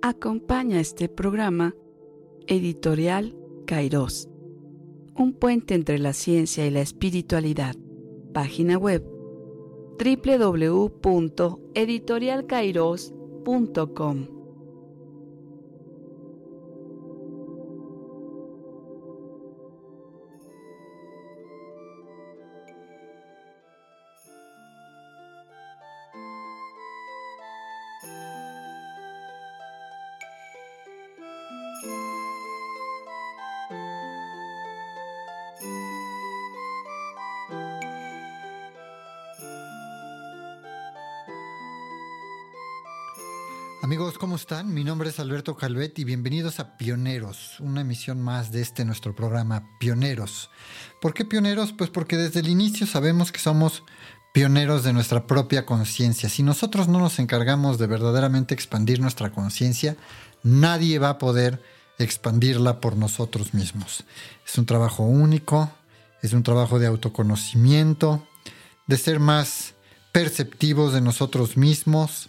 Acompaña este programa Editorial Kairos, un puente entre la ciencia y la espiritualidad. Página web www.editorialkairos.com ¿cómo están? Mi nombre es Alberto Calvet y bienvenidos a Pioneros, una emisión más de este nuestro programa Pioneros. ¿Por qué pioneros? Pues porque desde el inicio sabemos que somos pioneros de nuestra propia conciencia. Si nosotros no nos encargamos de verdaderamente expandir nuestra conciencia, nadie va a poder expandirla por nosotros mismos. Es un trabajo único, es un trabajo de autoconocimiento, de ser más perceptivos de nosotros mismos,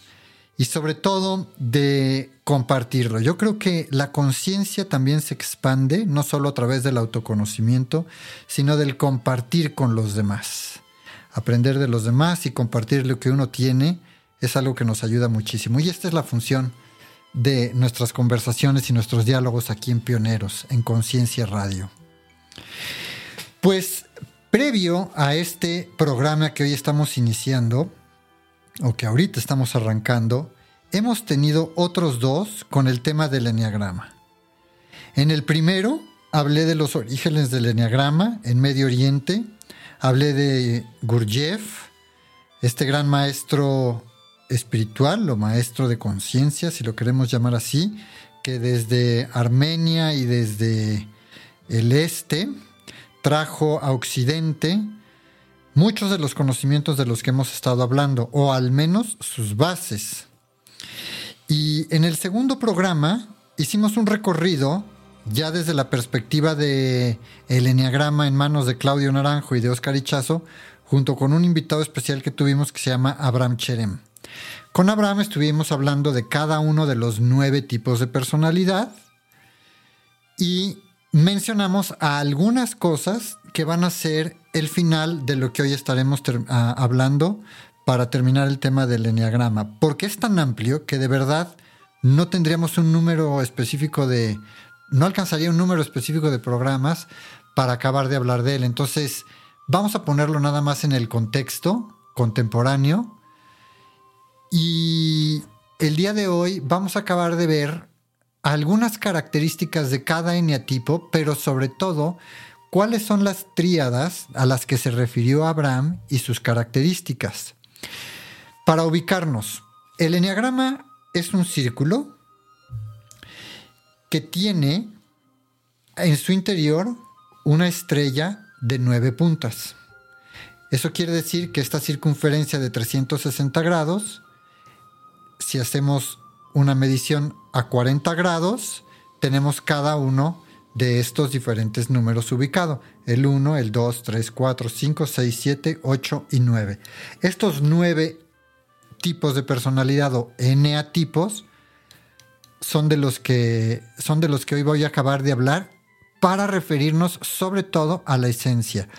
y sobre todo de compartirlo. Yo creo que la conciencia también se expande, no solo a través del autoconocimiento, sino del compartir con los demás. Aprender de los demás y compartir lo que uno tiene es algo que nos ayuda muchísimo. Y esta es la función de nuestras conversaciones y nuestros diálogos aquí en Pioneros, en Conciencia Radio. Pues previo a este programa que hoy estamos iniciando, o que ahorita estamos arrancando, hemos tenido otros dos con el tema del enneagrama. En el primero hablé de los orígenes del enneagrama en Medio Oriente, hablé de Gurdjieff, este gran maestro espiritual o maestro de conciencia, si lo queremos llamar así, que desde Armenia y desde el este trajo a Occidente muchos de los conocimientos de los que hemos estado hablando, o al menos sus bases. Y en el segundo programa hicimos un recorrido ya desde la perspectiva de el enneagrama en manos de Claudio Naranjo y de Oscar Ichazo, junto con un invitado especial que tuvimos que se llama Abraham Cherem. Con Abraham estuvimos hablando de cada uno de los nueve tipos de personalidad y mencionamos algunas cosas que van a ser el final de lo que hoy estaremos ah, hablando para terminar el tema del enneagrama, porque es tan amplio que de verdad no tendríamos un número específico de, no alcanzaría un número específico de programas para acabar de hablar de él. Entonces, vamos a ponerlo nada más en el contexto contemporáneo y el día de hoy vamos a acabar de ver algunas características de cada eneatipo, pero sobre todo cuáles son las tríadas a las que se refirió Abraham y sus características. Para ubicarnos, el enneagrama es un círculo que tiene en su interior una estrella de nueve puntas. Eso quiere decir que esta circunferencia de 360 grados, si hacemos una medición a 40 grados, tenemos cada uno de estos diferentes números ubicados. El 1, el 2, 3, 4, 5, 6, 7, 8 y 9. Estos nueve tipos de personalidad o eneatipos son de los que son de los que hoy voy a acabar de hablar para referirnos sobre todo a la esencia.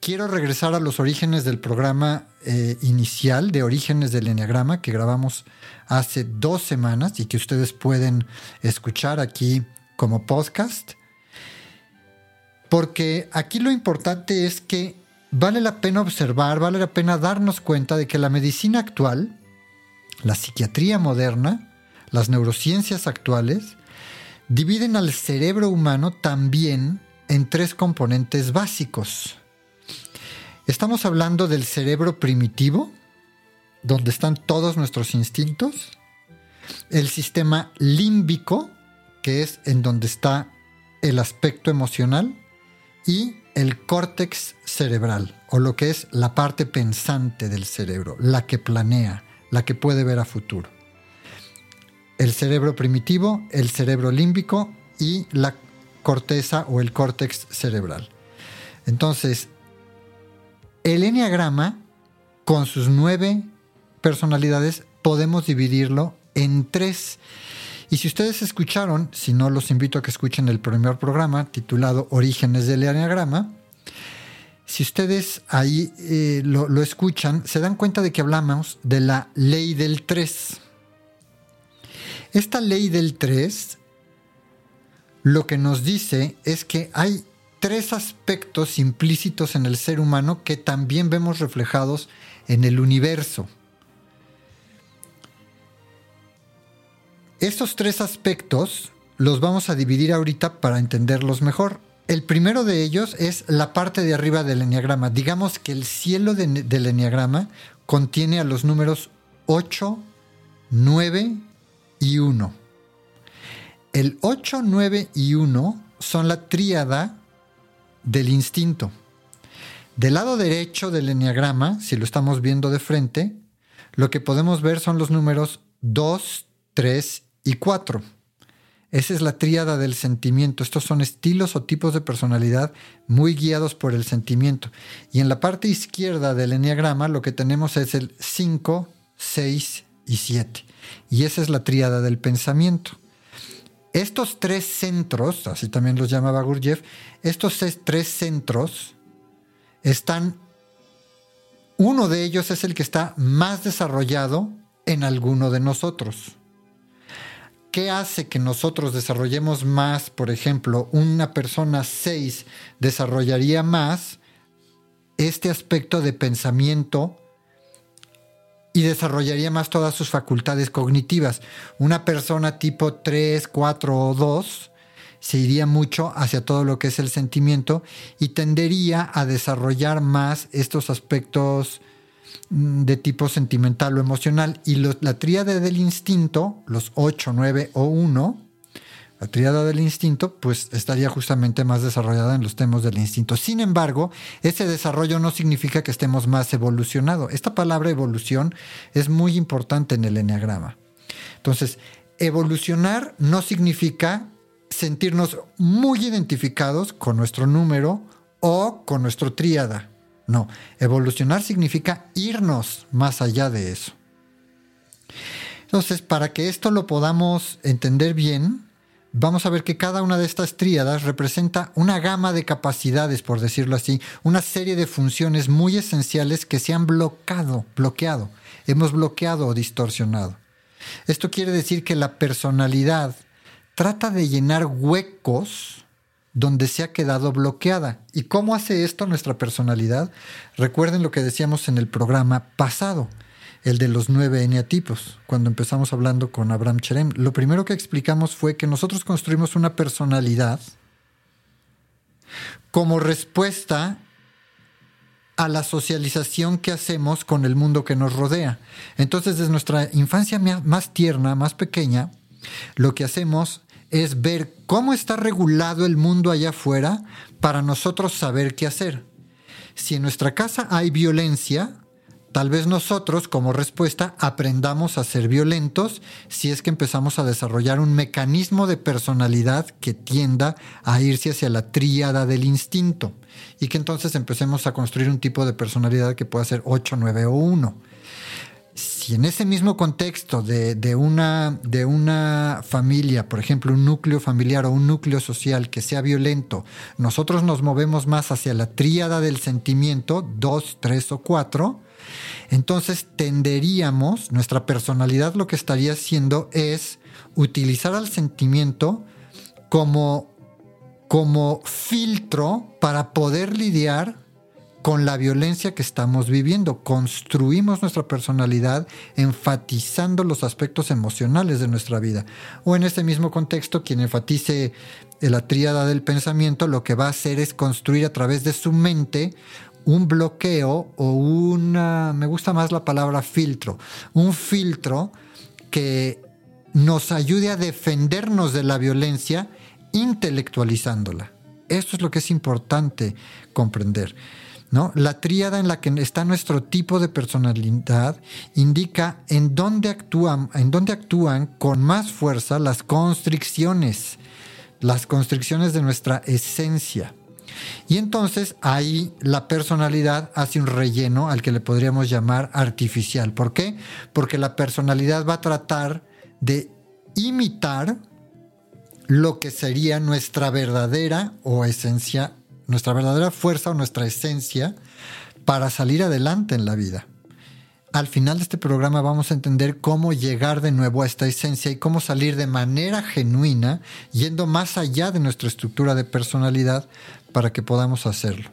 Quiero regresar a los orígenes del programa eh, inicial de Orígenes del Enneagrama que grabamos hace dos semanas y que ustedes pueden escuchar aquí como podcast. Porque aquí lo importante es que vale la pena observar, vale la pena darnos cuenta de que la medicina actual, la psiquiatría moderna, las neurociencias actuales, dividen al cerebro humano también en tres componentes básicos. Estamos hablando del cerebro primitivo, donde están todos nuestros instintos, el sistema límbico, que es en donde está el aspecto emocional, y el córtex cerebral, o lo que es la parte pensante del cerebro, la que planea, la que puede ver a futuro. El cerebro primitivo, el cerebro límbico y la corteza o el córtex cerebral. Entonces, el enneagrama, con sus nueve personalidades, podemos dividirlo en tres. Y si ustedes escucharon, si no los invito a que escuchen el primer programa titulado Orígenes del Enneagrama, si ustedes ahí eh, lo, lo, escuchan, se dan cuenta de que hablamos de la ley del 3. Esta ley del 3 lo que nos dice es que hay tres aspectos implícitos en el ser humano que también vemos reflejados en el universo. Estos tres aspectos los vamos a dividir ahorita para entenderlos mejor. El primero de ellos es la parte de arriba del enneagrama. Digamos que el cielo del enneagrama contiene a los números 8, 9 y 1. El 8, 9 y 1 son la tríada del instinto. Del lado derecho del enneagrama, si lo estamos viendo de frente, lo que podemos ver son los números 2, 3 y 4. Esa es la tríada del sentimiento. Estos son estilos o tipos de personalidad muy guiados por el sentimiento. Y en la parte izquierda del enneagrama lo que tenemos es el 5, 6 y 7. Y esa es la tríada del pensamiento. Estos tres centros, así también los llamaba Gurdjieff, estos tres centros están, uno de ellos es el que está más desarrollado en alguno de nosotros. ¿Qué hace que nosotros desarrollemos más? Por ejemplo, una persona 6 desarrollaría más este aspecto de pensamiento y desarrollaría más todas sus facultades cognitivas. Una persona tipo 3, 4 o 2 se iría mucho hacia todo lo que es el sentimiento y tendería a desarrollar más estos aspectos de tipo sentimental o emocional. Y la tríada del instinto, los 8, 9 o 1, la tríada del instinto, pues estaría justamente más desarrollada en los temas del instinto. Sin embargo, ese desarrollo no significa que estemos más evolucionados. Esta palabra evolución es muy importante en el enneagrama. Entonces, evolucionar no significa sentirnos muy identificados con nuestro número o con nuestro tríada. No, evolucionar significa irnos más allá de eso. Entonces, para que esto lo podamos entender bien, vamos a ver que cada una de estas tríadas representa una gama de capacidades, por decirlo así, una serie de funciones muy esenciales que se han bloqueado, bloqueado, hemos bloqueado o distorsionado. Esto quiere decir que la personalidad trata de llenar huecos donde se ha quedado bloqueada. ¿Y cómo hace esto nuestra personalidad? Recuerden lo que decíamos en el programa pasado, el de los nueve eneatipos, cuando empezamos hablando con Abraham Cherem. Lo primero que explicamos fue que nosotros construimos una personalidad como respuesta a la socialización que hacemos con el mundo que nos rodea. Entonces, desde nuestra infancia más tierna, más pequeña, lo que hacemos es ver cómo está regulado el mundo allá afuera para nosotros saber qué hacer. Si en nuestra casa hay violencia, tal vez nosotros como respuesta aprendamos a ser violentos si es que empezamos a desarrollar un mecanismo de personalidad que tienda a irse hacia la tríada del instinto y que entonces empecemos a construir un tipo de personalidad que pueda ser 8, 9 o 1 si en ese mismo contexto de, una, de una familia, por ejemplo, un núcleo familiar o un núcleo social que sea violento, nosotros nos movemos más hacia la tríada del sentimiento, dos, tres o cuatro, entonces tenderíamos, nuestra personalidad lo que estaría haciendo es utilizar al sentimiento como, como filtro para poder lidiar con la violencia que estamos viviendo. Construimos nuestra personalidad enfatizando los aspectos emocionales de nuestra vida. O en este mismo contexto, quien enfatice la tríada del pensamiento, lo que va a hacer es construir a través de su mente un bloqueo o una, me gusta más la palabra filtro, un filtro que nos ayude a defendernos de la violencia intelectualizándola. Esto es lo que es importante comprender. La tríada en la que está nuestro tipo de personalidad indica en dónde actúan, en dónde actúan con más fuerza las constricciones, las constricciones de nuestra esencia. Y entonces ahí la personalidad hace un relleno al que le podríamos llamar artificial. ¿Por qué? Porque la personalidad va a tratar de imitar lo que sería nuestra verdadera o esencia, nuestra verdadera fuerza o nuestra esencia para salir adelante en la vida. Al final de este programa vamos a entender cómo llegar de nuevo a esta esencia y cómo salir de manera genuina, yendo más allá de nuestra estructura de personalidad para que podamos hacerlo.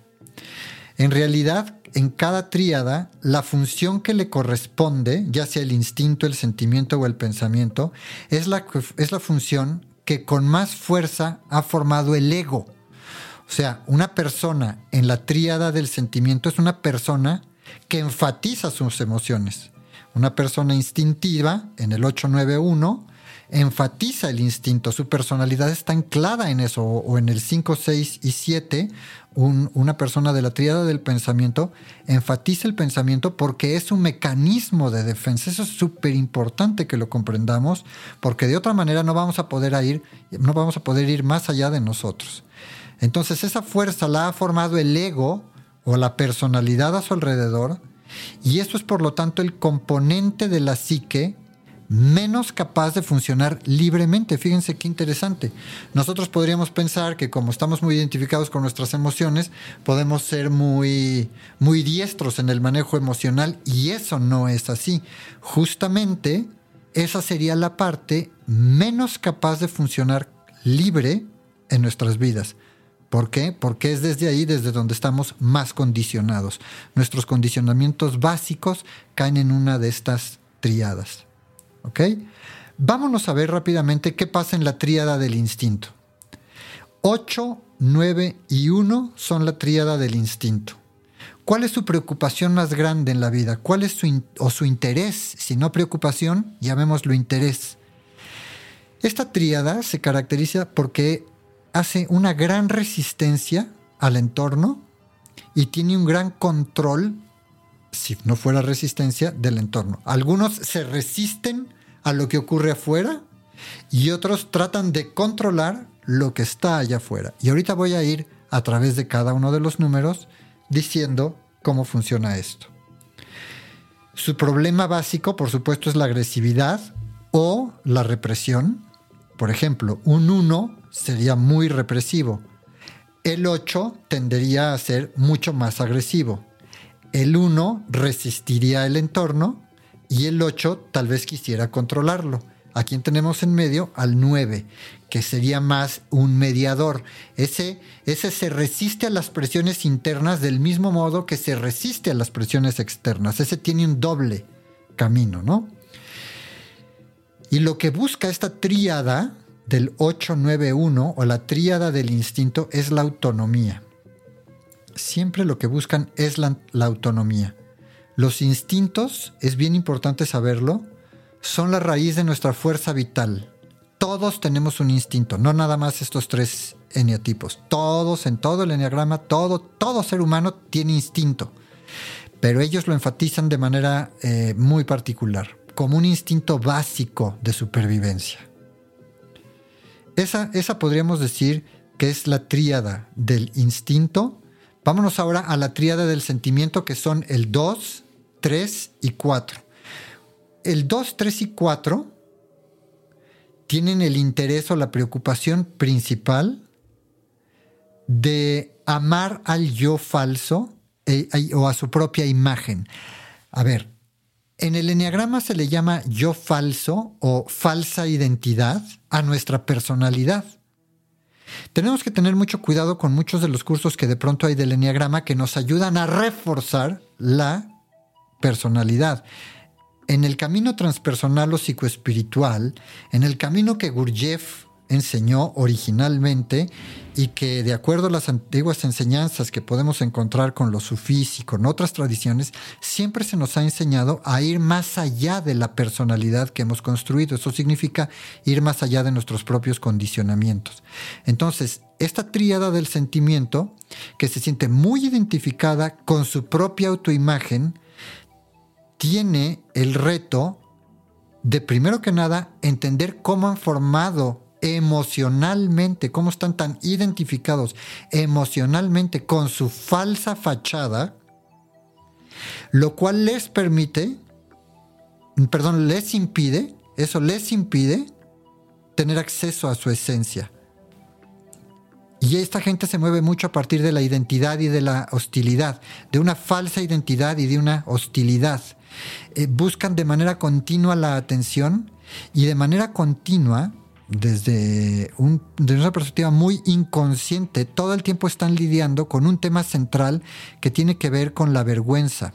En realidad, en cada tríada, la función que le corresponde, ya sea el instinto, el sentimiento o el pensamiento, es la, es la función que con más fuerza ha formado el ego. O sea, una persona en la tríada del sentimiento es una persona que enfatiza sus emociones. Una persona instintiva en el 891 enfatiza el instinto, su personalidad está anclada en eso, o en el 5, 6 y 7, una persona de la tríada del pensamiento enfatiza el pensamiento porque es un mecanismo de defensa. Eso es súper importante que lo comprendamos, porque de otra manera no vamos a poder ir, no vamos a poder ir más allá de nosotros. Entonces esa fuerza la ha formado el ego o la personalidad a su alrededor, y esto es por lo tanto el componente de la psique menos capaz de funcionar libremente. Fíjense qué interesante. Nosotros podríamos pensar que como estamos muy identificados con nuestras emociones, podemos ser muy, muy diestros en el manejo emocional y eso no es así. Justamente esa sería la parte menos capaz de funcionar libre en nuestras vidas. ¿Por qué? Porque es desde ahí desde donde estamos más condicionados. Nuestros condicionamientos básicos caen en una de estas triadas. ¿Ok? Vámonos a ver rápidamente qué pasa en la tríada del instinto. 8, 9 y 1 son la tríada del instinto. ¿Cuál es su preocupación más grande en la vida? ¿Cuál es su, o su interés? Si no preocupación, llamémoslo interés. Esta tríada se caracteriza porque hace una gran resistencia al entorno y tiene un gran control, si no fuera resistencia, del entorno. Algunos se resisten a lo que ocurre afuera y otros tratan de controlar lo que está allá afuera. Y ahorita voy a ir a través de cada uno de los números diciendo cómo funciona esto. Su problema básico, por supuesto, es la agresividad o la represión. Por ejemplo, un 1 sería muy represivo. El 8 tendería a ser mucho más agresivo. El 1 resistiría el entorno y el 8 tal vez quisiera controlarlo. Aquí tenemos en medio al 9, que sería más un mediador. Ese, ese se resiste a las presiones internas del mismo modo que se resiste a las presiones externas. Ese tiene un doble camino, ¿no? Y lo que busca esta tríada del 891 o la tríada del instinto es la autonomía. Siempre lo que buscan es la autonomía. Los instintos, es bien importante saberlo, son la raíz de nuestra fuerza vital. Todos tenemos un instinto, no nada más estos tres eneatipos. Todos, en todo el eneagrama, todo, todo ser humano tiene instinto. Pero ellos lo enfatizan de manera eh, muy particular, como un instinto básico de supervivencia. Esa, esa podríamos decir que es la tríada del instinto, Vámonos ahora a la tríada del sentimiento que son el 2, 3 y 4. El 2, 3 y 4 tienen el interés o la preocupación principal de amar al yo falso eh, o a su propia imagen. A ver, en el enneagrama se le llama yo falso o falsa identidad a nuestra personalidad. Tenemos que tener mucho cuidado con muchos de los cursos que de pronto hay del Enneagrama que nos ayudan a reforzar la personalidad. En el camino transpersonal o psicoespiritual, en el camino que Gurdjieff enseñó originalmente y que de acuerdo a las antiguas enseñanzas que podemos encontrar con los sufís y con otras tradiciones, siempre se nos ha enseñado a ir más allá de la personalidad que hemos construido. Eso significa ir más allá de nuestros propios condicionamientos. Entonces, esta tríada del sentimiento, que se siente muy identificada con su propia autoimagen, tiene el reto de primero que nada entender cómo han formado emocionalmente, cómo están tan identificados emocionalmente con su falsa fachada, lo cual les permite, perdón, les impide, eso les impide tener acceso a su esencia. Y esta gente se mueve mucho a partir de la identidad y de la hostilidad, de una falsa identidad y de una hostilidad. Eh, buscan de manera continua la atención y de manera continua, desde, un, desde una perspectiva muy inconsciente, todo el tiempo están lidiando con un tema central que tiene que ver con la vergüenza.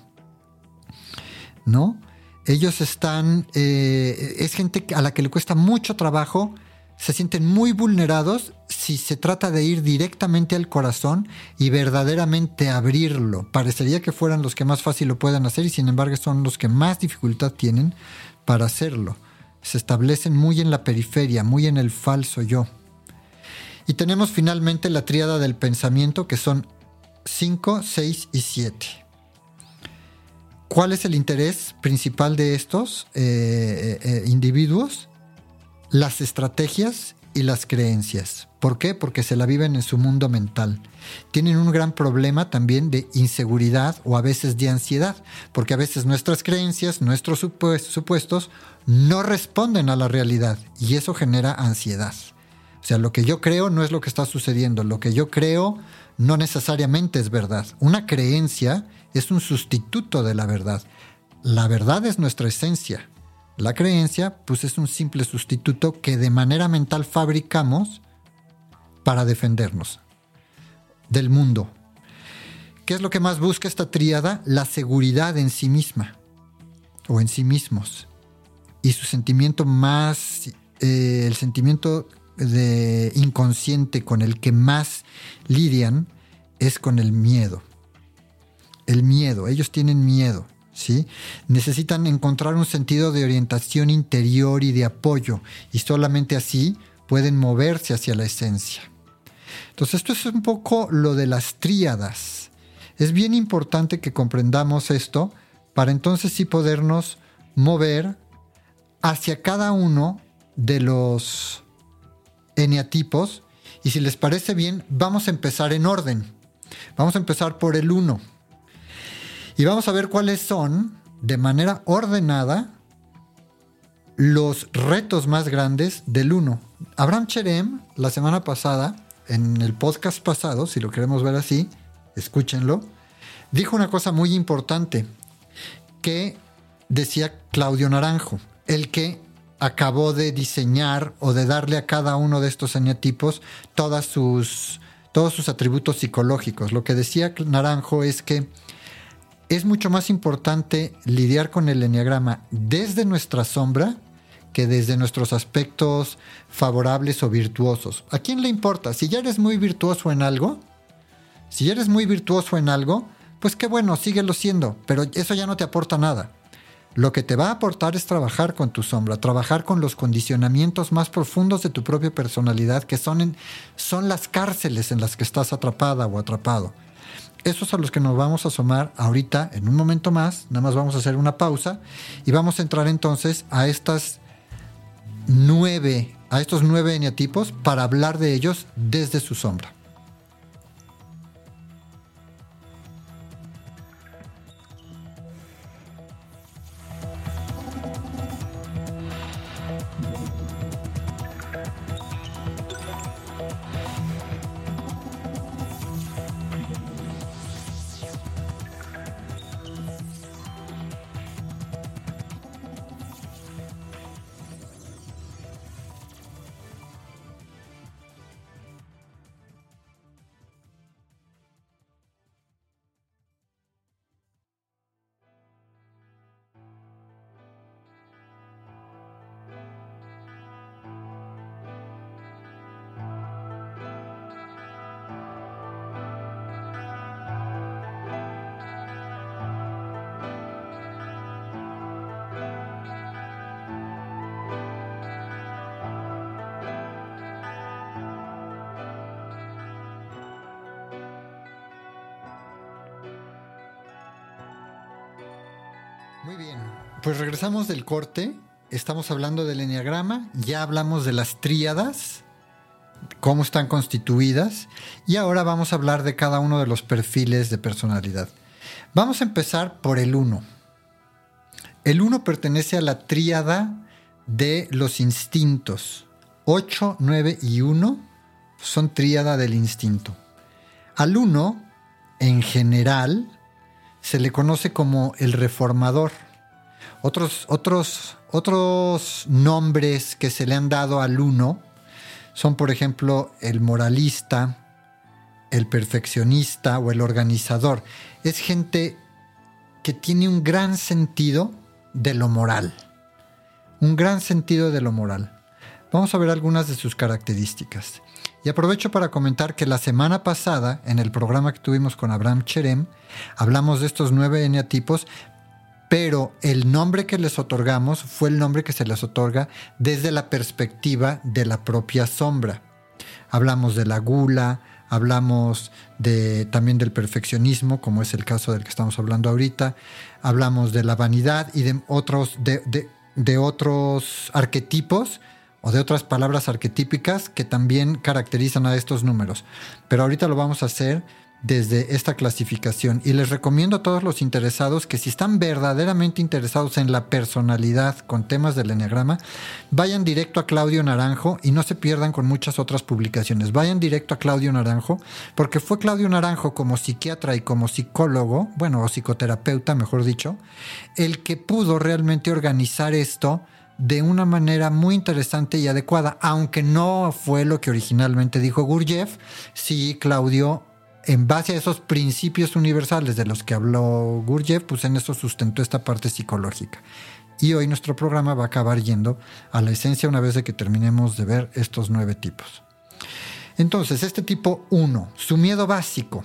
¿No? Ellos están, eh, es gente a la que le cuesta mucho trabajo, se sienten muy vulnerados si se trata de ir directamente al corazón y verdaderamente abrirlo. Parecería que fueran los que más fácil lo puedan hacer y sin embargo son los que más dificultad tienen para hacerlo. Se establecen muy en la periferia, muy en el falso yo. Y tenemos finalmente la tríada del pensamiento que son 5, 6 y 7. ¿Cuál es el interés principal de estos eh, eh, eh, individuos? Las estrategias y las creencias. ¿Por qué? Porque se la viven en su mundo mental. Tienen un gran problema también de inseguridad o a veces de ansiedad, porque a veces nuestras creencias, nuestros supuestos, no responden a la realidad y eso genera ansiedad. O sea, lo que yo creo no es lo que está sucediendo, lo que yo creo no necesariamente es verdad. Una creencia es un sustituto de la verdad. La verdad es nuestra esencia. La creencia, pues es un simple sustituto que de manera mental fabricamos para defendernos del mundo. ¿Qué es lo que más busca esta tríada? La seguridad en sí misma o en sí mismos. Y su sentimiento más, eh, el sentimiento de inconsciente con el que más lidian es con el miedo el miedo, ellos tienen miedo, ¿sí? Necesitan encontrar un sentido de orientación interior y de apoyo, y solamente así pueden moverse hacia la esencia. Entonces, esto es un poco lo de las tríadas. Es bien importante que comprendamos esto para entonces sí podernos mover hacia cada uno de los eneatipos. Y si les parece bien, vamos a empezar en orden. Vamos a empezar por el 1. Y vamos a ver cuáles son, de manera ordenada, los retos más grandes del uno. Abraham Cherem, la semana pasada, en el podcast pasado, si lo queremos ver así, escúchenlo, dijo una cosa muy importante que decía Claudio Naranjo, el que acabó de diseñar o de darle a cada uno de estos eneatipos todas sus, todos sus atributos psicológicos. Lo que decía Naranjo es que es mucho más importante lidiar con el enneagrama desde nuestra sombra que desde nuestros aspectos favorables o virtuosos. ¿A quién le importa? Si ya eres muy virtuoso en algo, si ya eres muy virtuoso en algo, pues qué bueno, síguelo siendo, pero eso ya no te aporta nada. Lo que te va a aportar es trabajar con tu sombra, trabajar con los condicionamientos más profundos de tu propia personalidad, que son, son las cárceles en las que estás atrapada o atrapado esos a los que nos vamos a asomar ahorita en un momento más. Nada más vamos a hacer una pausa y vamos a entrar entonces a estas nueve, a estos nueve eneatipos para hablar de ellos desde su sombra. Muy bien, pues regresamos del corte. Estamos hablando del enneagrama, ya hablamos de las tríadas, cómo están constituidas, y ahora vamos a hablar de cada uno de los perfiles de personalidad. Vamos a empezar por el 1. El 1 pertenece a la tríada de los instintos 8, 9 y 1 son tríada del instinto. Al 1, en general, se le conoce como el reformador. Otros, otros, otros nombres que se le han dado al 1 son, por ejemplo, el moralista, el perfeccionista o el organizador. Es gente que tiene un gran sentido de lo moral. Un gran sentido de lo moral. Vamos a ver algunas de sus características. Y aprovecho para comentar que la semana pasada, en el programa que tuvimos con Abraham Cherem, hablamos de estos nueve eneatipos, pero el nombre que les otorgamos fue el nombre que se les otorga desde la perspectiva de la propia sombra. Hablamos de la gula, hablamos de, también del perfeccionismo, como es el caso del que estamos hablando ahorita, hablamos de la vanidad y de otros, de otros arquetipos o de otras palabras arquetípicas que también caracterizan a estos números. Pero ahorita lo vamos a hacer desde esta clasificación y les recomiendo a todos los interesados que si están verdaderamente interesados en la personalidad con temas del enneagrama, vayan directo a Claudio Naranjo y no se pierdan con muchas otras publicaciones. Vayan directo a Claudio Naranjo porque fue Claudio Naranjo como psiquiatra y como psicólogo, bueno, o psicoterapeuta, mejor dicho, el que pudo realmente organizar esto de una manera muy interesante y adecuada, aunque no fue lo que originalmente dijo Gurdjieff, sí Claudio, en base a esos principios universales de los que habló Gurdjieff, pues en eso sustentó esta parte psicológica. Y hoy nuestro programa va a acabar yendo a la esencia una vez que terminemos de ver estos nueve tipos. Entonces, este tipo 1, su miedo básico.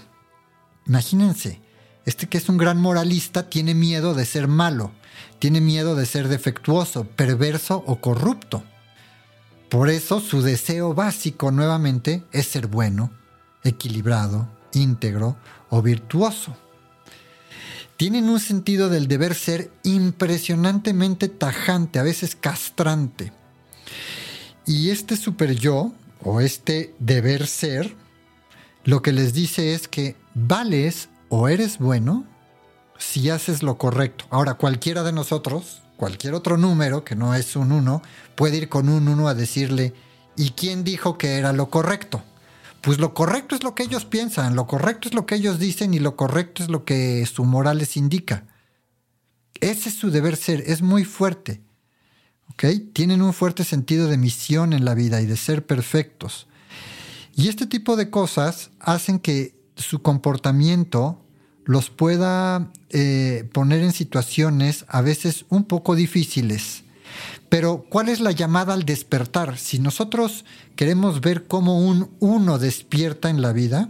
Imagínense, este que es un gran moralista tiene miedo de ser malo tiene miedo de ser defectuoso, perverso o corrupto. Por eso su deseo básico nuevamente es ser bueno, equilibrado, íntegro o virtuoso. Tienen un sentido del deber ser impresionantemente tajante, a veces castrante. Y este super yo, o este deber ser, lo que les dice es que vales o eres bueno si haces lo correcto. Ahora, cualquiera de nosotros, cualquier otro número que no es un 1, puede ir con un 1 a decirle, ¿y quién dijo que era lo correcto? Pues lo correcto es lo que ellos piensan, lo correcto es lo que ellos dicen y lo correcto es lo que su moral les indica. Ese es su deber ser, es muy fuerte. ¿ok? Tienen un fuerte sentido de misión en la vida y de ser perfectos. Y este tipo de cosas hacen que su comportamiento los pueda eh, poner en situaciones a veces un poco difíciles. Pero ¿cuál es la llamada al despertar? Si nosotros queremos ver cómo un uno despierta en la vida,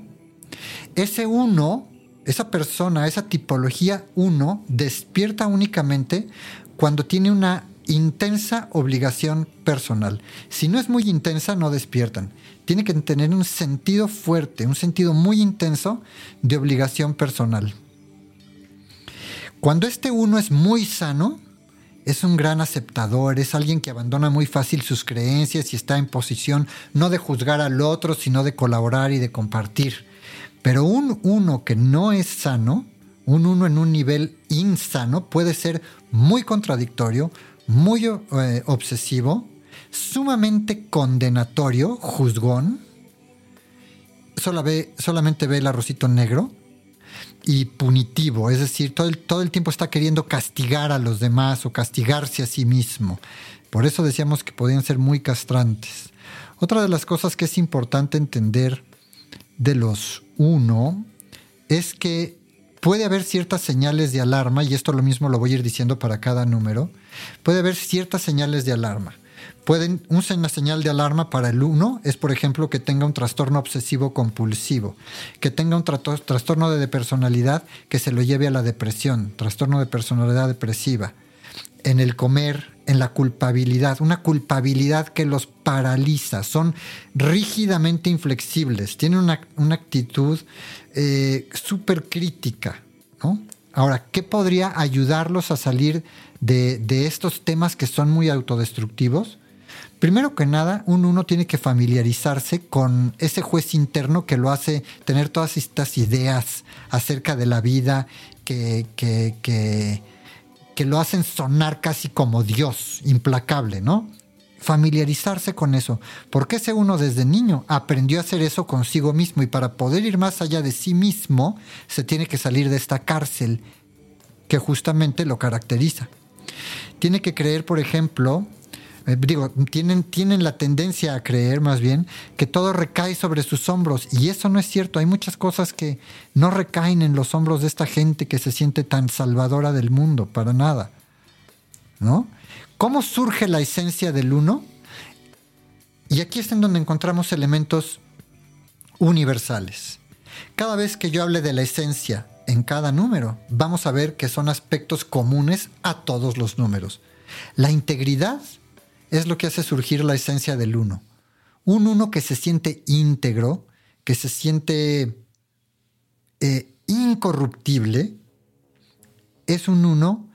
ese uno, esa persona, esa tipología uno, despierta únicamente cuando tiene una intensa obligación personal. Si no es muy intensa, no despiertan tiene que tener un sentido fuerte, un sentido muy intenso de obligación personal. Cuando este uno es muy sano, es un gran aceptador, es alguien que abandona muy fácil sus creencias y está en posición no de juzgar al otro, sino de colaborar y de compartir. Pero un uno que no es sano, un uno en un nivel insano, puede ser muy contradictorio, muy eh, obsesivo, sumamente condenatorio, juzgón, ve, solamente ve el arrocito negro y punitivo, es decir, todo el, todo el tiempo está queriendo castigar a los demás o castigarse a sí mismo. Por eso decíamos que podían ser muy castrantes. Otra de las cosas que es importante entender de los uno es que puede haber ciertas señales de alarma, y esto lo mismo lo voy a ir diciendo para cada número, puede haber ciertas señales de alarma. Pueden, una señal de alarma para el uno es, por ejemplo, que tenga un trastorno obsesivo compulsivo, que tenga un trastorno de personalidad que se lo lleve a la depresión, trastorno de personalidad depresiva, en el comer, en la culpabilidad, una culpabilidad que los paraliza, son rígidamente inflexibles, tienen una, actitud eh, súper crítica. Ahora, ¿qué podría ayudarlos a salir de, de estos temas que son muy autodestructivos? Primero que nada, un uno tiene que familiarizarse con ese juez interno que lo hace tener todas estas ideas acerca de la vida que, que, que, que lo hacen sonar casi como Dios, implacable, ¿no? familiarizarse con eso, porque ese uno desde niño aprendió a hacer eso consigo mismo y para poder ir más allá de sí mismo se tiene que salir de esta cárcel que justamente lo caracteriza. Tiene que creer, por ejemplo, eh, digo, tienen, tienen la tendencia a creer más bien que todo recae sobre sus hombros y eso no es cierto. Hay muchas cosas que no recaen en los hombros de esta gente que se siente tan salvadora del mundo, para nada. ¿No? ¿Cómo surge la esencia del uno? Y aquí es en donde encontramos elementos universales. Cada vez que yo hable de la esencia en cada número, vamos a ver que son aspectos comunes a todos los números. La integridad es lo que hace surgir la esencia del uno. Un uno que se siente íntegro, que se siente eh, incorruptible, es un uno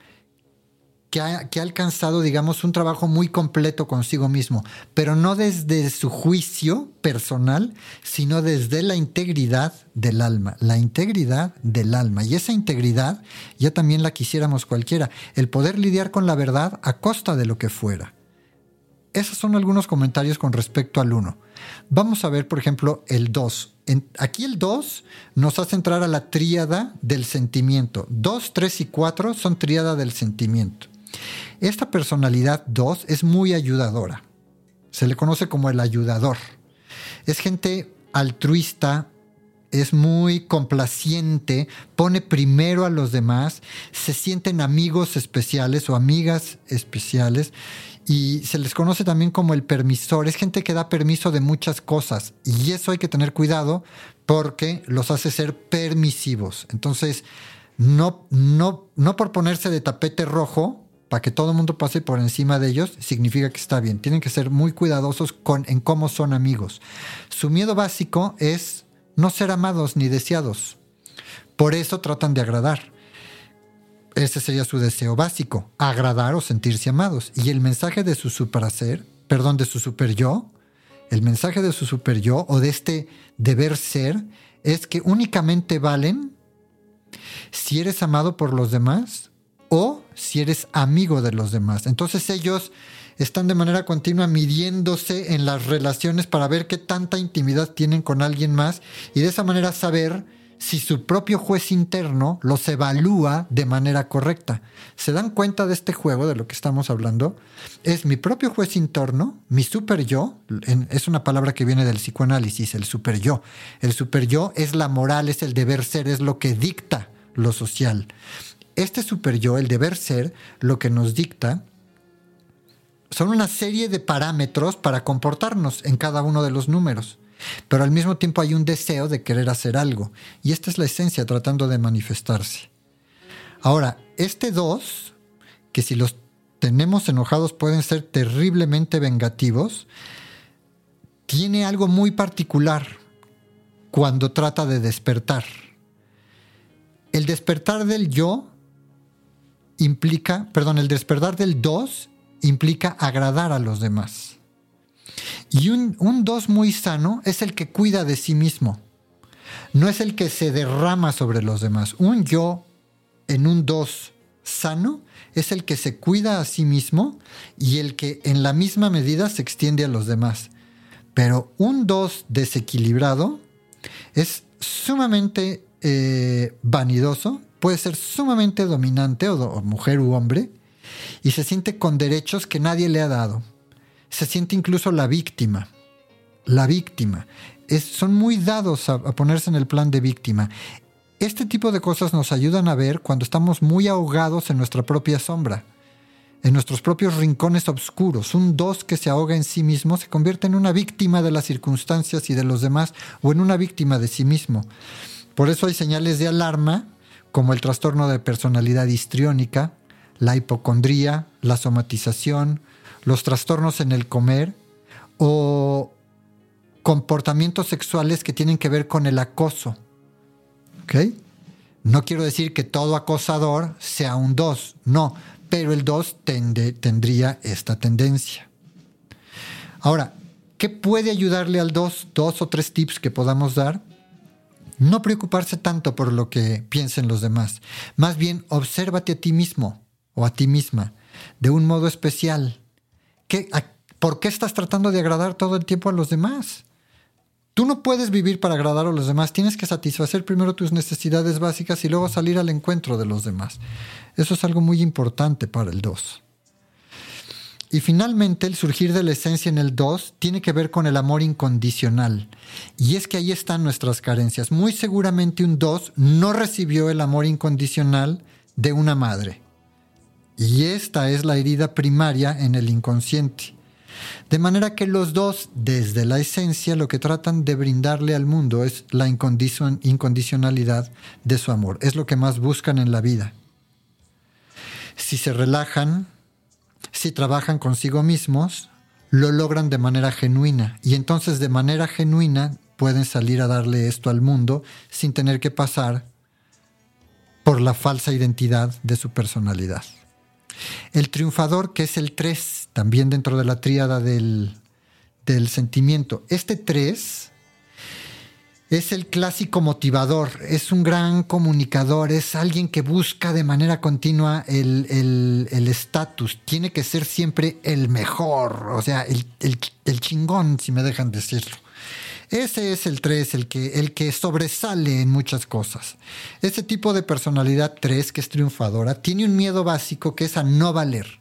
que ha, alcanzado, digamos, un trabajo muy completo consigo mismo, pero no desde su juicio personal, sino desde la integridad del alma, la integridad del alma. Y esa integridad ya también la quisiéramos cualquiera, el poder lidiar con la verdad a costa de lo que fuera. Esos son algunos comentarios con respecto al 1. Vamos a ver, por ejemplo, el 2. aquí el 2 nos hace entrar a la tríada del sentimiento. 2, 3 y 4 son tríada del sentimiento. Esta personalidad 2 es muy ayudadora. Se le conoce como el ayudador. Es gente altruista, es muy complaciente, pone primero a los demás, se sienten amigos especiales o amigas especiales y se les conoce también como el permisor. Es gente que da permiso de muchas cosas y eso hay que tener cuidado porque los hace ser permisivos. Entonces, no, no, no por ponerse de tapete rojo para que todo el mundo pase por encima de ellos, significa que está bien. Tienen que ser muy cuidadosos con, en cómo son amigos. Su miedo básico es no ser amados ni deseados. Por eso tratan de agradar. Ese sería su deseo básico, agradar o sentirse amados. Y el mensaje de su superhacer, perdón, de su super yo, el mensaje de su super yo o de este deber ser es que únicamente valen si eres amado por los demás o si eres amigo de los demás. Entonces ellos están de manera continua midiéndose en las relaciones para ver qué tanta intimidad tienen con alguien más y de esa manera saber si su propio juez interno los evalúa de manera correcta. ¿Se dan cuenta de este juego de lo que estamos hablando? Es mi propio juez interno, mi super yo, es una palabra que viene del psicoanálisis, el super yo. El super yo es la moral, es el deber ser, es lo que dicta lo social. Este super yo, el deber ser, lo que nos dicta son una serie de parámetros para comportarnos en cada uno de los números. Pero al mismo tiempo hay un deseo de querer hacer algo. Y esta es la esencia tratando de manifestarse. Ahora, este 2, que si los tenemos enojados pueden ser terriblemente vengativos, tiene algo muy particular cuando trata de despertar. El despertar del yo implica, perdón, el despertar del 2 implica agradar a los demás. Y un, dos muy sano es el que cuida de sí mismo. No es el que se derrama sobre los demás. Un yo en un dos sano es el que se cuida a sí mismo y el que en la misma medida se extiende a los demás. Pero un dos desequilibrado es sumamente eh, vanidoso, puede ser sumamente dominante o mujer u hombre, y se siente con derechos que nadie le ha dado se siente incluso la víctima. La víctima. son muy dados a, a ponerse en el plan de víctima. Este tipo de cosas nos ayudan a ver cuando estamos muy ahogados en nuestra propia sombra, en nuestros propios rincones oscuros. Un dos que se ahoga en sí mismo se convierte en una víctima de las circunstancias y de los demás o en una víctima de sí mismo. Por eso hay señales de alarma como el trastorno de personalidad histriónica, la hipocondría, la somatización, los trastornos en el comer o comportamientos sexuales que tienen que ver con el acoso. ¿Ok? No quiero decir que todo acosador sea un 2, no, pero el 2 tendría esta tendencia. Ahora, ¿qué puede ayudarle al 2? Dos o tres tips que podamos dar. No preocuparse tanto por lo que piensen los demás. Más bien, obsérvate a ti mismo o a ti misma de un modo especial ¿Por qué estás tratando de agradar todo el tiempo a los demás? Tú no puedes vivir para agradar a los demás, tienes que satisfacer primero tus necesidades básicas y luego salir al encuentro de los demás. Eso es algo muy importante para el 2. Y finalmente, el surgir de la esencia en el 2 tiene que ver con el amor incondicional. Y es que ahí están nuestras carencias. Muy seguramente un 2 no recibió el amor incondicional de una madre. Y esta es la herida primaria en el inconsciente. De manera que los dos, desde la esencia, lo que tratan de brindarle al mundo es la incondicionalidad de su amor. Es lo que más buscan en la vida. Si se relajan, si trabajan consigo mismos, lo logran de manera genuina. Y entonces de manera genuina pueden salir a darle esto al mundo sin tener que pasar por la falsa identidad de su personalidad. El triunfador, que es el 3, también dentro de la tríada del, del sentimiento. Este 3 es el clásico motivador, es un gran comunicador, es alguien que busca de manera continua el estatus, tiene que ser siempre el mejor, o sea, el, el, chingón, si me dejan decirlo. Ese es el 3, el que, el que sobresale en muchas cosas. Ese tipo de personalidad 3, que es triunfadora, tiene un miedo básico que es a no valer,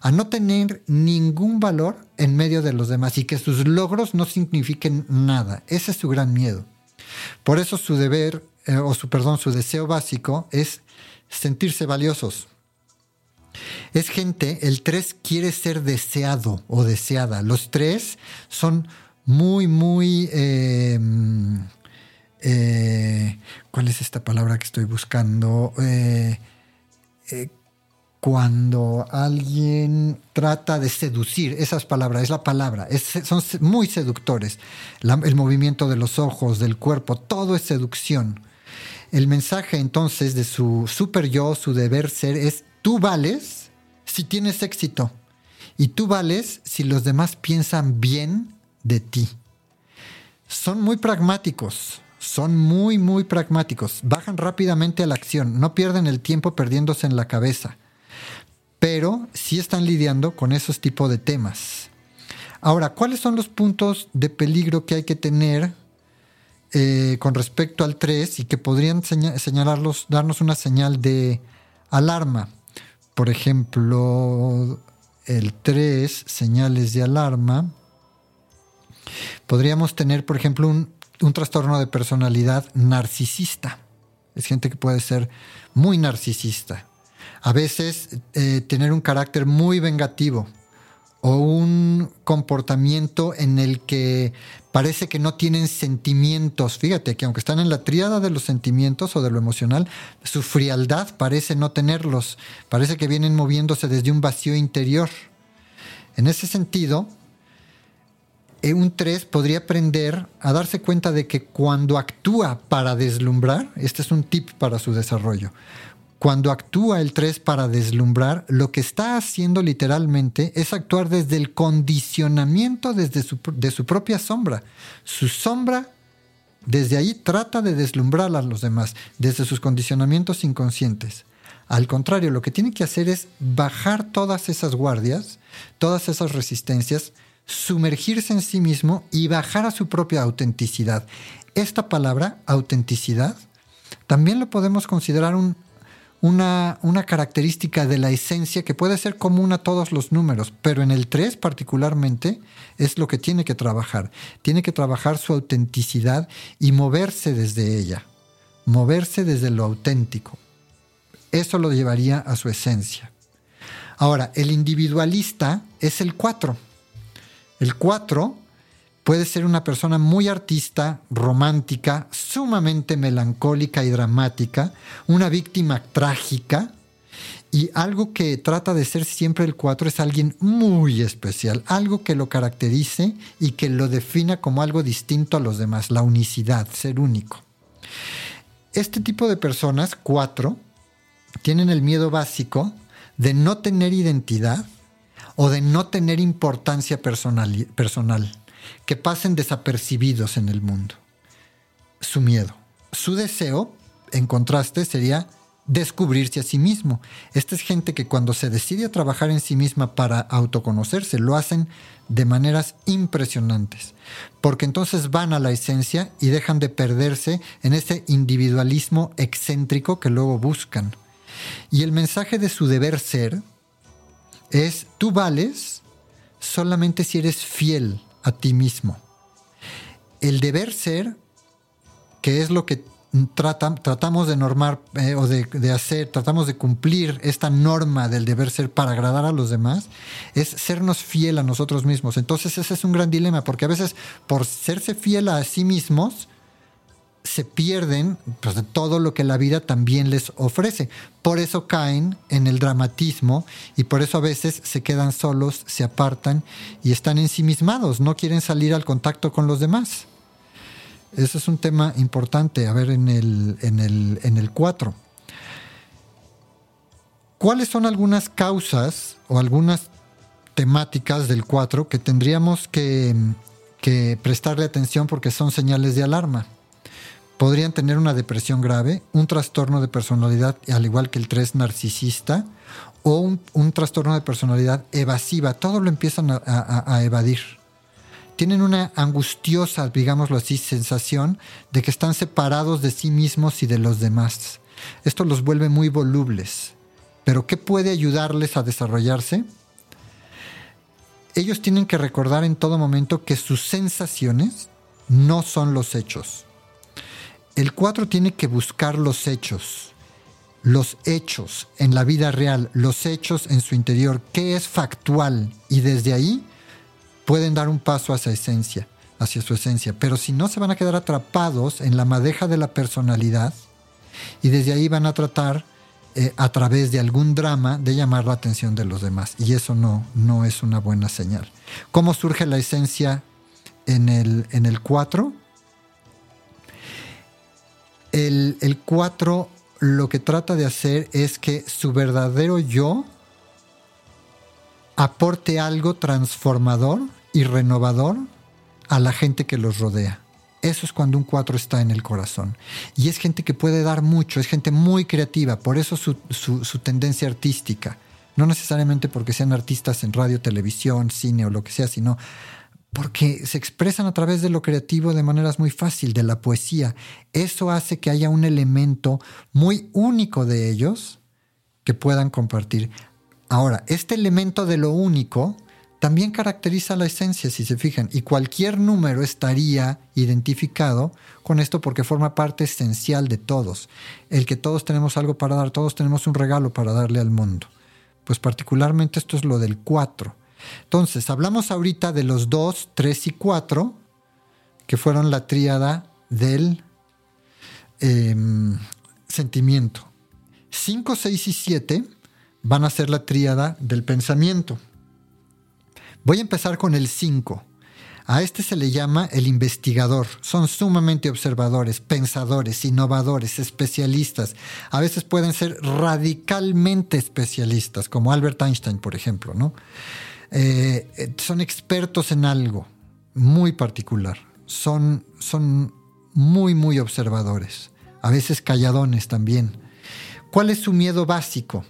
a no tener ningún valor en medio de los demás y que sus logros no signifiquen nada. Ese es su gran miedo. Por eso su deber, eh, o su perdón, su deseo básico es sentirse valiosos. Es gente, el 3 quiere ser deseado o deseada. Los 3 son muy, muy... Em, eh, ¿Cuál es esta palabra que estoy buscando? Eh, eh, cuando alguien trata de seducir, esas palabras, es la palabra, son muy seductores. el movimiento de los ojos, del cuerpo, todo es seducción. El mensaje entonces de su super yo, su deber ser, es tú vales si tienes éxito y tú vales si los demás piensan bien de ti. Son muy pragmáticos, son muy, muy pragmáticos. Bajan rápidamente a la acción, no pierden el tiempo perdiéndose en la cabeza, pero sí están lidiando con esos tipos de temas. Ahora, ¿cuáles son los puntos de peligro que hay que tener eh, con respecto al 3 y que podrían señalarlos, darnos una señal de alarma? Por ejemplo, el 3, señales de alarma Podríamos tener, por ejemplo, un, trastorno de personalidad narcisista. Es gente que puede ser muy narcisista. A veces eh, tener un carácter muy vengativo o un comportamiento en el que parece que no tienen sentimientos. Fíjate que aunque están en la tríada de los sentimientos o de lo emocional, su frialdad parece no tenerlos. Parece que vienen moviéndose desde un vacío interior. En ese sentido, un 3 podría aprender a darse cuenta de que cuando actúa para deslumbrar, este es un tip para su desarrollo, cuando actúa el 3 para deslumbrar, lo que está haciendo literalmente es actuar desde el condicionamiento desde de su propia sombra. Su sombra, desde ahí, trata de deslumbrar a los demás, desde sus condicionamientos inconscientes. Al contrario, lo que tiene que hacer es bajar todas esas guardias, todas esas resistencias, sumergirse en sí mismo y bajar a su propia autenticidad. Esta palabra, autenticidad, también lo podemos considerar una, una, característica de la esencia que puede ser común a todos los números, pero en el 3 particularmente es lo que tiene que trabajar. Tiene que trabajar su autenticidad y moverse desde ella, moverse desde lo auténtico. Eso lo llevaría a su esencia. Ahora, el individualista es el 4 el 4 puede ser una persona muy artista, romántica, sumamente melancólica y dramática, una víctima trágica. Y algo que trata de ser siempre el 4 es alguien muy especial, algo que lo caracterice y que lo defina como algo distinto a los demás, la unicidad, ser único. Este tipo de personas, 4, tienen el miedo básico de no tener identidad, o de no tener importancia personal, personal, que pasen desapercibidos en el mundo. Su miedo. Su deseo, en contraste, sería descubrirse a sí mismo. Esta es gente que cuando se decide a trabajar en sí misma para autoconocerse, lo hacen de maneras impresionantes, porque entonces van a la esencia y dejan de perderse en ese individualismo excéntrico que luego buscan. Y el mensaje de su deber ser es, tú vales solamente si eres fiel a ti mismo. El deber ser, que es lo que tratamos de normar eh, o de, hacer, tratamos de cumplir esta norma del deber ser para agradar a los demás, es sernos fiel a nosotros mismos. Entonces ese es un gran dilema, porque a veces por serse fiel a sí mismos, se pierden pues, de todo lo que la vida también les ofrece. Por eso caen en el dramatismo y por eso a veces se quedan solos, se apartan y están ensimismados, no quieren salir al contacto con los demás. Ese es un tema importante, a ver, en el, en el, en el 4. ¿Cuáles son algunas causas o algunas temáticas del 4 que tendríamos que, que prestarle atención porque son señales de alarma? Podrían tener una depresión grave, un trastorno de personalidad, al igual que el 3 narcisista, o un, trastorno de personalidad evasiva. Todo lo empiezan a evadir tienen una angustiosa, digámoslo así, sensación de que están separados de sí mismos y de los demás. Esto los vuelve muy volubles. Pero ¿qué puede ayudarles a desarrollarse? Ellos tienen que recordar en todo momento que sus sensaciones no son los hechos. El 4 tiene que buscar los hechos, los hechos en la vida real, los hechos en su interior, qué es factual y desde ahí pueden dar un paso hacia esencia, hacia su esencia, pero si no se van a quedar atrapados en la madeja de la personalidad y desde ahí van a tratar eh, a través de algún drama de llamar la atención de los demás y eso no, no es una buena señal. ¿Cómo surge la esencia en el, en el 4? El 4 lo que trata de hacer es que su verdadero yo aporte algo transformador y renovador a la gente que los rodea. Eso es cuando un 4 está en el corazón. Y es gente que puede dar mucho, es gente muy creativa, por eso su, su, tendencia artística. No necesariamente porque sean artistas en radio, televisión, cine o lo que sea, sino porque se expresan a través de lo creativo de maneras muy fácil, de la poesía. Eso hace que haya un elemento muy único de ellos que puedan compartir. Ahora, este elemento de lo único también caracteriza la esencia, si se fijan, y cualquier número estaría identificado con esto porque forma parte esencial de todos. El que todos tenemos algo para dar, todos tenemos un regalo para darle al mundo. Pues particularmente esto es lo del 4. Entonces, hablamos ahorita de los 2, 3 y 4, que fueron la tríada del em, sentimiento. 5, 6 y 7 van a ser la tríada del pensamiento. Voy a empezar con el 5. A este se le llama el investigador. Son sumamente observadores, pensadores, innovadores, especialistas. A veces pueden ser radicalmente especialistas, como Albert Einstein, por ejemplo. ¿no? Eh, son expertos en algo muy particular. Son, son muy, muy observadores. A veces calladones también. ¿Cuál es su miedo básico?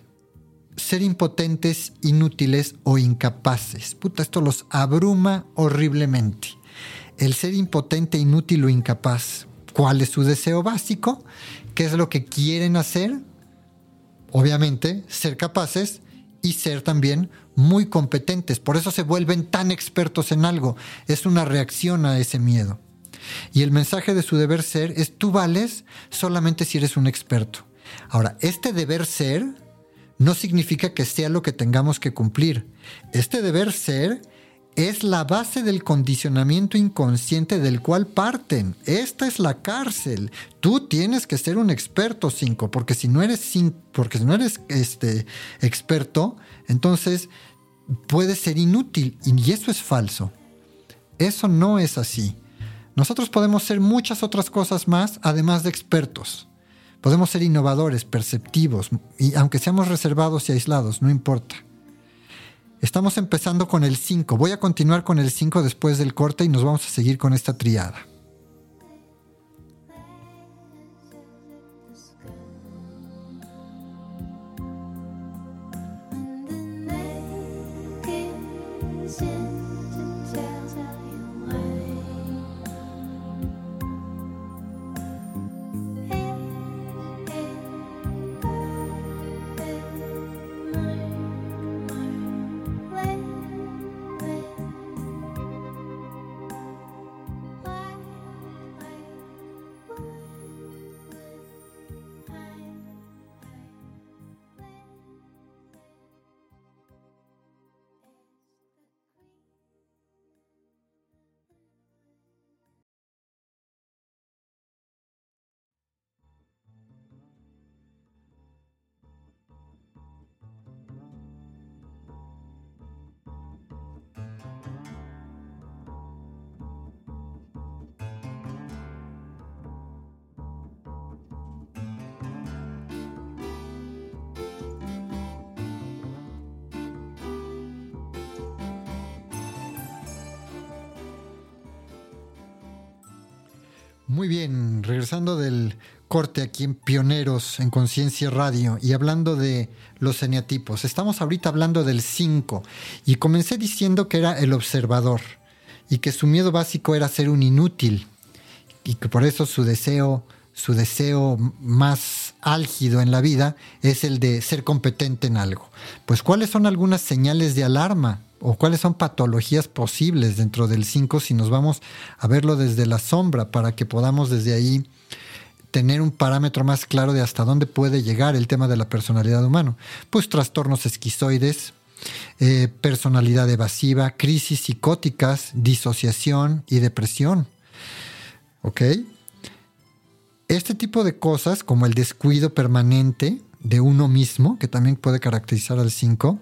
ser impotentes, inútiles o incapaces. Puta, esto los abruma horriblemente. El ser impotente, inútil o incapaz. ¿Cuál es su deseo básico? ¿Qué es lo que quieren hacer? Obviamente, ser capaces y ser también muy competentes. Por eso se vuelven tan expertos en algo. Es una reacción a ese miedo. Y el mensaje de su deber ser es tú vales solamente si eres un experto. Ahora, este deber ser no significa que sea lo que tengamos que cumplir. Este deber ser es la base del condicionamiento inconsciente del cual parten. Esta es la cárcel. Tú tienes que ser un experto 5, porque si no eres porque si no eres este experto, entonces puede ser inútil y eso es falso. Eso no es así. Nosotros podemos ser muchas otras cosas más además de expertos. Podemos ser innovadores, perceptivos, y aunque seamos reservados y aislados, no importa. Estamos empezando con el 5. Voy a continuar con el 5 después del corte y nos vamos a seguir con esta triada. Muy bien, regresando del corte aquí en Pioneros en Conciencia Radio y hablando de los eneatipos. Estamos ahorita hablando del 5 y comencé diciendo que era el observador y que su miedo básico era ser un inútil y que por eso su deseo, su deseo más álgido en la vida es el de ser competente en algo. Pues ¿cuáles son algunas señales de alarma o cuáles son patologías posibles dentro del 5 si nos vamos a verlo desde la sombra para que podamos desde ahí tener un parámetro más claro de hasta dónde puede llegar el tema de la personalidad humana. Pues trastornos esquizoides, eh, personalidad evasiva, crisis psicóticas, disociación y depresión. ¿Ok? Este tipo de cosas, como el descuido permanente de uno mismo, que también puede caracterizar al 5,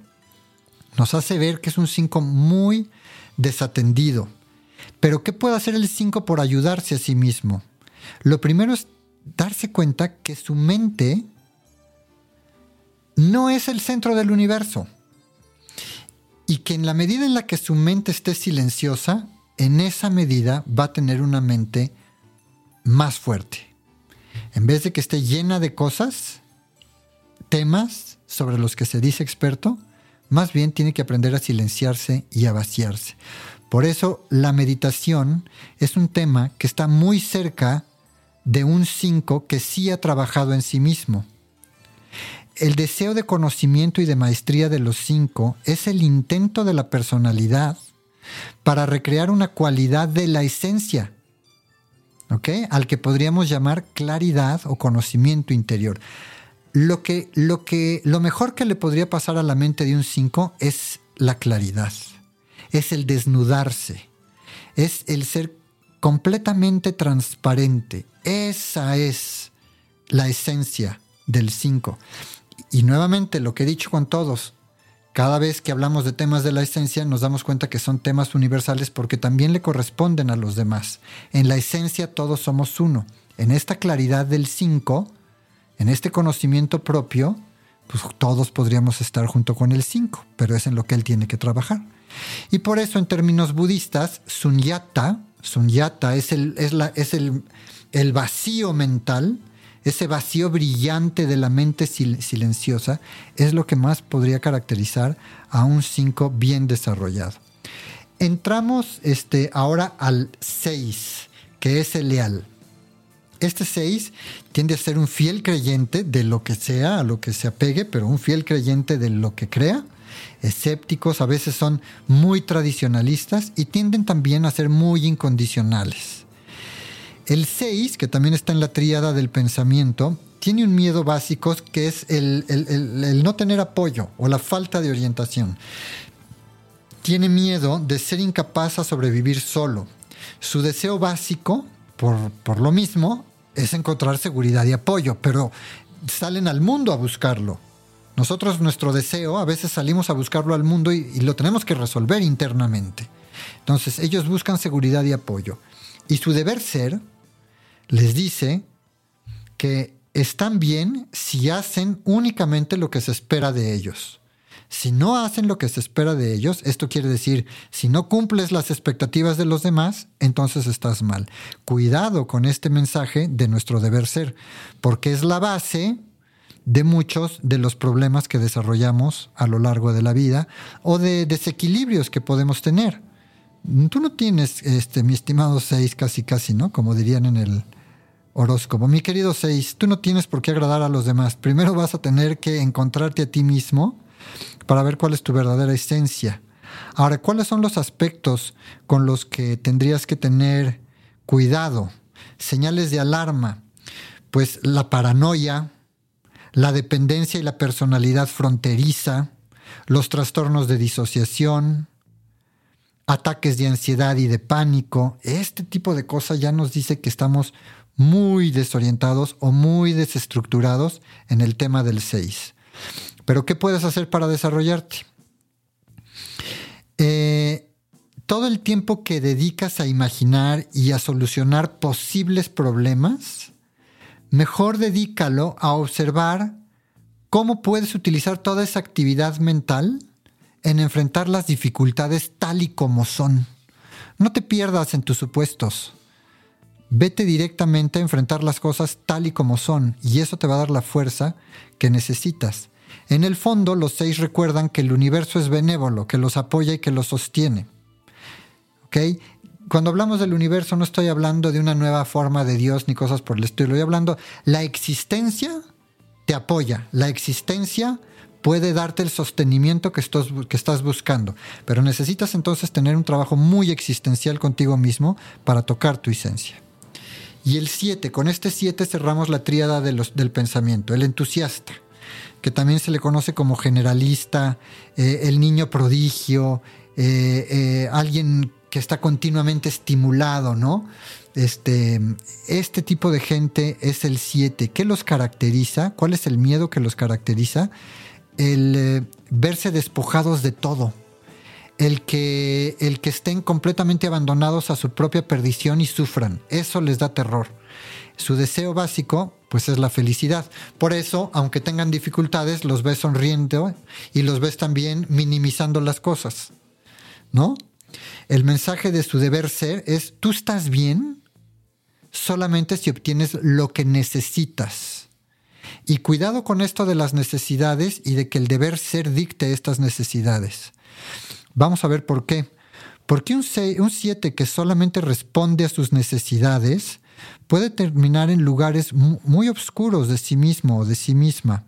nos hace ver que es un 5 muy desatendido. Pero ¿qué puede hacer el 5 por ayudarse a sí mismo? Lo primero es darse cuenta que su mente no es el centro del universo. Y que en la medida en la que su mente esté silenciosa, en esa medida va a tener una mente más fuerte. En vez de que esté llena de cosas, temas sobre los que se dice experto, más bien tiene que aprender a silenciarse y a vaciarse. Por eso la meditación es un tema que está muy cerca de un 5 que sí ha trabajado en sí mismo. El deseo de conocimiento y de maestría de los cinco es el intento de la personalidad para recrear una cualidad de la esencia, Al que podríamos llamar claridad o conocimiento interior lo que, lo que, lo mejor que le podría pasar a la mente de un 5 es la claridad, es el desnudarse, es el ser completamente transparente. Esa es la esencia del 5. Y nuevamente lo que he dicho con todos, cada vez que hablamos de temas de la esencia nos damos cuenta que son temas universales porque también le corresponden a los demás. En la esencia todos somos uno. En esta claridad del 5, en este conocimiento propio, pues todos podríamos estar junto con el 5, pero es en lo que él tiene que trabajar. Y por eso en términos budistas, sunyata, sunyata es el, es la, es el, vacío mental, ese vacío brillante de la mente silenciosa, es lo que más podría caracterizar a un 5 bien desarrollado. Entramos este, ahora al 6, que es el leal. Este 6 tiende a ser un fiel creyente de lo que sea, a lo que se apegue, pero un fiel creyente de lo que crea. Escépticos, a veces son muy tradicionalistas y tienden también a ser muy incondicionales. El 6, que también está en la tríada del pensamiento, tiene un miedo básico que es el, el, no tener apoyo o la falta de orientación. Tiene miedo de ser incapaz a sobrevivir solo. Su deseo básico, por, por lo mismo, es encontrar seguridad y apoyo, pero salen al mundo a buscarlo. Nosotros nuestro deseo, a veces salimos a buscarlo al mundo y, lo tenemos que resolver internamente. Entonces ellos buscan seguridad y apoyo. Y su deber ser les dice que están bien si hacen únicamente lo que se espera de ellos. Si no hacen lo que se espera de ellos, esto quiere decir, si no cumples las expectativas de los demás, entonces estás mal. Cuidado con este mensaje de nuestro deber ser, porque es la base de muchos de los problemas que desarrollamos a lo largo de la vida o de desequilibrios que podemos tener. Tú no tienes, este, mi estimado seis, casi casi, ¿no? Como dirían en el horóscopo. Mi querido seis, tú no tienes por qué agradar a los demás. Primero vas a tener que encontrarte a ti mismo para ver cuál es tu verdadera esencia. Ahora, ¿cuáles son los aspectos con los que tendrías que tener cuidado? Señales de alarma. Pues la paranoia, la dependencia y la personalidad fronteriza, los trastornos de disociación, ataques de ansiedad y de pánico. Este tipo de cosas ya nos dice que estamos muy desorientados o muy desestructurados en el tema del 6. Pero ¿qué puedes hacer para desarrollarte? Eh, todo el tiempo que dedicas a imaginar y a solucionar posibles problemas, mejor dedícalo a observar cómo puedes utilizar toda esa actividad mental en enfrentar las dificultades tal y como son. No te pierdas en tus supuestos. Vete directamente a enfrentar las cosas tal y como son y eso te va a dar la fuerza que necesitas. En el fondo, los seis recuerdan que el universo es benévolo, que los apoya y que los sostiene. Cuando hablamos del universo no estoy hablando de una nueva forma de Dios ni cosas por el estilo, estoy hablando, la existencia te apoya, la existencia puede darte el sostenimiento que, que estás buscando, pero necesitas entonces tener un trabajo muy existencial contigo mismo para tocar tu esencia. Y el 7, con este 7 cerramos la tríada del pensamiento, el entusiasta, que también se le conoce como generalista, eh, el niño prodigio, eh, eh, alguien que está continuamente estimulado, ¿no? Este, este tipo de gente es el 7. ¿Qué los caracteriza? ¿Cuál es el miedo que los caracteriza? El verse despojados de todo el que, el que estén completamente abandonados a su propia perdición y sufran. Eso les da terror. Su deseo básico, pues es la felicidad. Por eso, aunque tengan dificultades, los ves sonriendo y los ves también minimizando las cosas. ¿No? El mensaje de su deber ser es, tú estás bien solamente si obtienes lo que necesitas. Y cuidado con esto de las necesidades y de que el deber ser dicte estas necesidades. Vamos a ver por qué. Porque un 7 que solamente responde a sus necesidades puede terminar en lugares muy oscuros de sí mismo o de sí misma.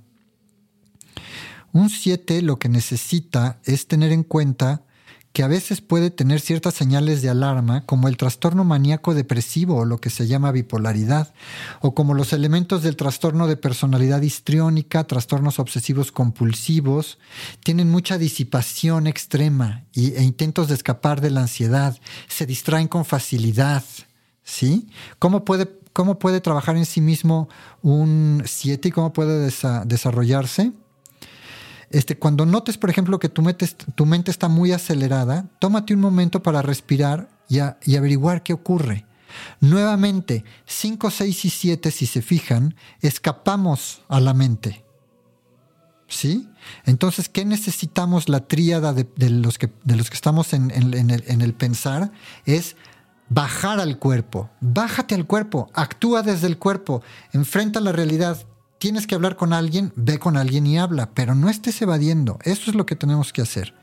Un 7 lo que necesita es tener en cuenta que a veces puede tener ciertas señales de alarma, como el trastorno maníaco depresivo o lo que se llama bipolaridad, o como los elementos del trastorno de personalidad histriónica, trastornos obsesivos compulsivos, tienen mucha disipación extrema e intentos de escapar de la ansiedad, se distraen con facilidad. ¿Sí? ¿Cómo puede, cómo puede trabajar en sí mismo un 7 y cómo puede desarrollarse? Este, cuando notes, por ejemplo, que tu mente, tu mente está muy acelerada, tómate un momento para respirar y, y averiguar qué ocurre. Nuevamente, 5, 6 y 7, si se fijan, escapamos a la mente. ¿Sí? Entonces, ¿qué necesitamos la tríada de, los, que, de los que estamos en, el, en el pensar? Es bajar al cuerpo. Bájate al cuerpo, actúa desde el cuerpo, enfrenta la realidad, tienes que hablar con alguien, ve con alguien y habla, pero no estés evadiendo. Eso es lo que tenemos que hacer.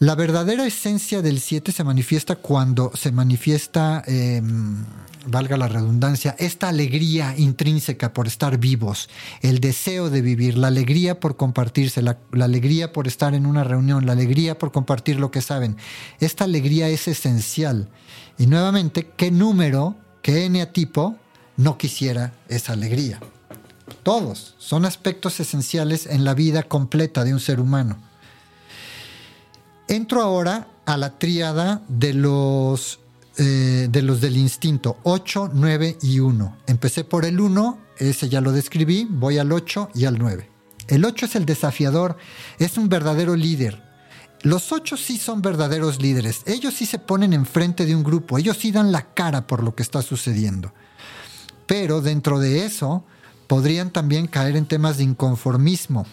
La verdadera esencia del 7 se manifiesta cuando se manifiesta, em, valga la redundancia, esta alegría intrínseca por estar vivos, el deseo de vivir, la alegría por compartirse, la, la, alegría por estar en una reunión, la alegría por compartir lo que saben. Esta alegría es esencial. Y nuevamente, ¿qué número, qué eneatipo no quisiera esa alegría. Todos son aspectos esenciales en la vida completa de un ser humano. Entro ahora a la tríada de los, eh, de los del instinto, 8, 9 y 1. Empecé por el 1, ese ya lo describí, voy al 8 y al 9. El 8 es el desafiador, es un verdadero líder. Los 8 sí son verdaderos líderes, ellos sí se ponen enfrente de un grupo, ellos sí dan la cara por lo que está sucediendo. Pero dentro de eso podrían también caer en temas de inconformismo,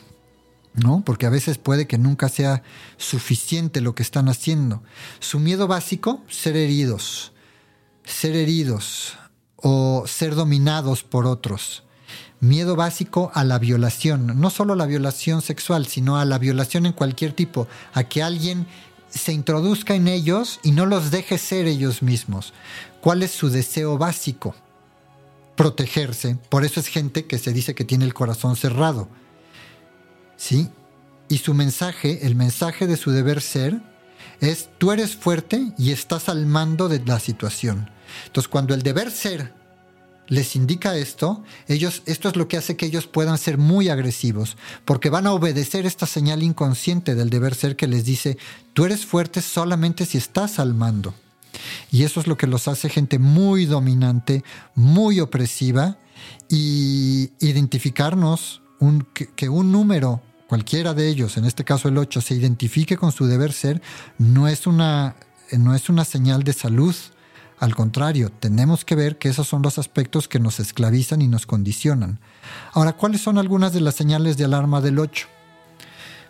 ¿no? Porque a veces puede que nunca sea suficiente lo que están haciendo. Su miedo básico, ser heridos, ser heridos o ser dominados por otros. miedo básico a la violación, no solo a la violación sexual, sino a la violación en cualquier tipo, a que alguien se introduzca en ellos y no los deje ser ellos mismos. ¿Cuál es su deseo básico? Protegerse. Por eso es gente que se dice que tiene el corazón cerrado. ¿Sí? Y su mensaje, el mensaje de su deber ser, es tú eres fuerte y estás al mando de la situación. Entonces, cuando el deber ser les indica esto, ellos, esto es lo que hace que ellos puedan ser muy agresivos, porque van a obedecer esta señal inconsciente del deber ser que les dice, tú eres fuerte solamente si estás al mando. Y eso es lo que los hace gente muy dominante, muy opresiva, y identificarnos que, que un número cualquiera de ellos, en este caso el 8, se identifique con su deber ser, no es una, no es una señal de salud. Al contrario, tenemos que ver que esos son los aspectos que nos esclavizan y nos condicionan. Ahora, ¿cuáles son algunas de las señales de alarma del 8?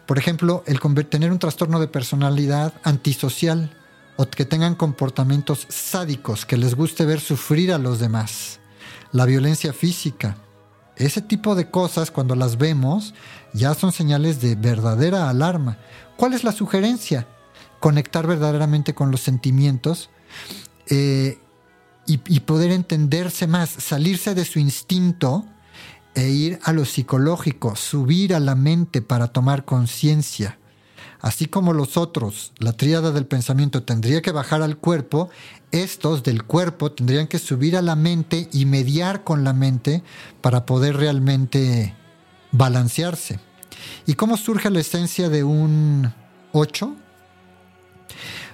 Por ejemplo, el tener un trastorno de personalidad antisocial o que tengan comportamientos sádicos, que les guste ver sufrir a los demás. La violencia física, ese tipo de cosas, cuando las vemos, ya son señales de verdadera alarma. ¿Cuál es la sugerencia? Conectar verdaderamente con los sentimientos eh, y, y, poder entenderse más, salirse de su instinto e ir a lo psicológico, subir a la mente para tomar conciencia. Así como los otros, la tríada del pensamiento tendría que bajar al cuerpo, estos del cuerpo tendrían que subir a la mente y mediar con la mente para poder realmente balancearse. ¿Y cómo surge la esencia de un 8?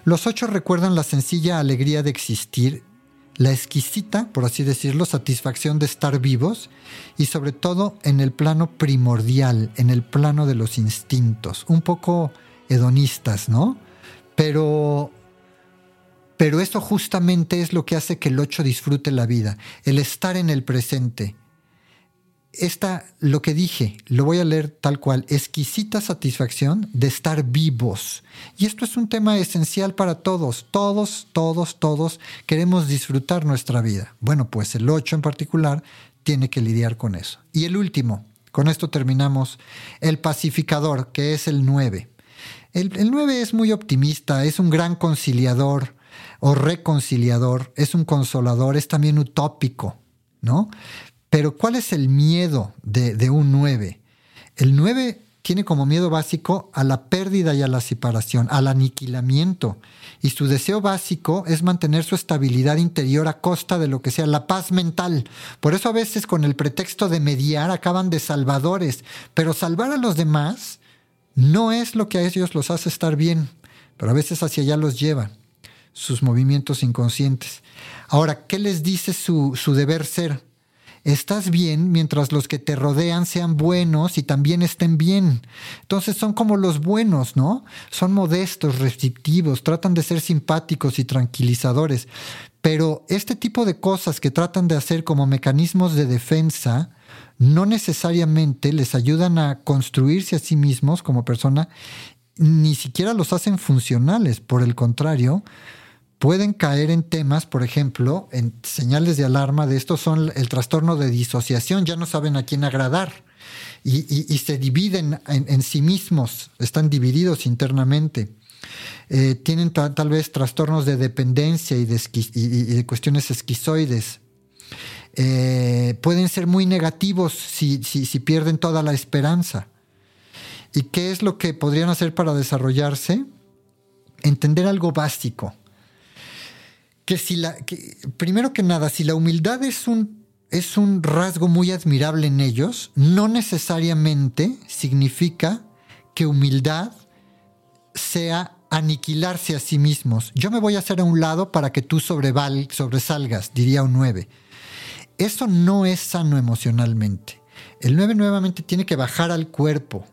Los ocho recuerdan la sencilla alegría de existir, la exquisita, por así decirlo, satisfacción de estar vivos y sobre todo en el plano primordial, en el plano de los instintos. Un poco hedonistas, ¿no? Pero, pero eso justamente es lo que hace que el 8 disfrute la vida, el estar en el presente. Esta, lo que dije, lo voy a leer tal cual, exquisita satisfacción de estar vivos. Y esto es un tema esencial para todos, todos, todos, todos queremos disfrutar nuestra vida. Bueno, pues el 8 en particular tiene que lidiar con eso. Y el último, con esto terminamos, el pacificador, que es el 9. El, 9 es muy optimista, es un gran conciliador o reconciliador, es un consolador, es también utópico, ¿no? Pero ¿cuál es el miedo de, de un 9? El 9 tiene como miedo básico a la pérdida y a la separación, al aniquilamiento. Y su deseo básico es mantener su estabilidad interior a costa de lo que sea, la paz mental. Por eso a veces con el pretexto de mediar acaban de salvadores. Pero salvar a los demás no es lo que a ellos los hace estar bien, pero a veces hacia allá los lleva, sus movimientos inconscientes. Ahora, ¿qué les dice su, su deber ser? Estás bien mientras los que te rodean sean buenos y también estén bien. Entonces son como los buenos, ¿no? Son modestos, receptivos, tratan de ser simpáticos y tranquilizadores. Pero este tipo de cosas que tratan de hacer como mecanismos de defensa, no necesariamente les ayudan a construirse a sí mismos como persona, ni siquiera los hacen funcionales. Por el contrario, pueden caer en temas, por ejemplo, en señales de alarma de estos son el trastorno de disociación, ya no saben a quién agradar y, se dividen en, sí mismos, están divididos internamente. Eh, tienen tal vez trastornos de dependencia y de cuestiones esquizoides eh, pueden ser muy negativos si, si, pierden toda la esperanza. ¿Y qué es lo que podrían hacer para desarrollarse? Entender algo básico. Que si la, primero que nada, si la humildad es un, es un rasgo muy admirable en ellos, no necesariamente significa que humildad sea aniquilarse a sí mismos. Yo me voy a hacer a un lado para que tú sobresalgas, diría un 9. Eso no es sano emocionalmente. El 9 nuevamente tiene que bajar al cuerpo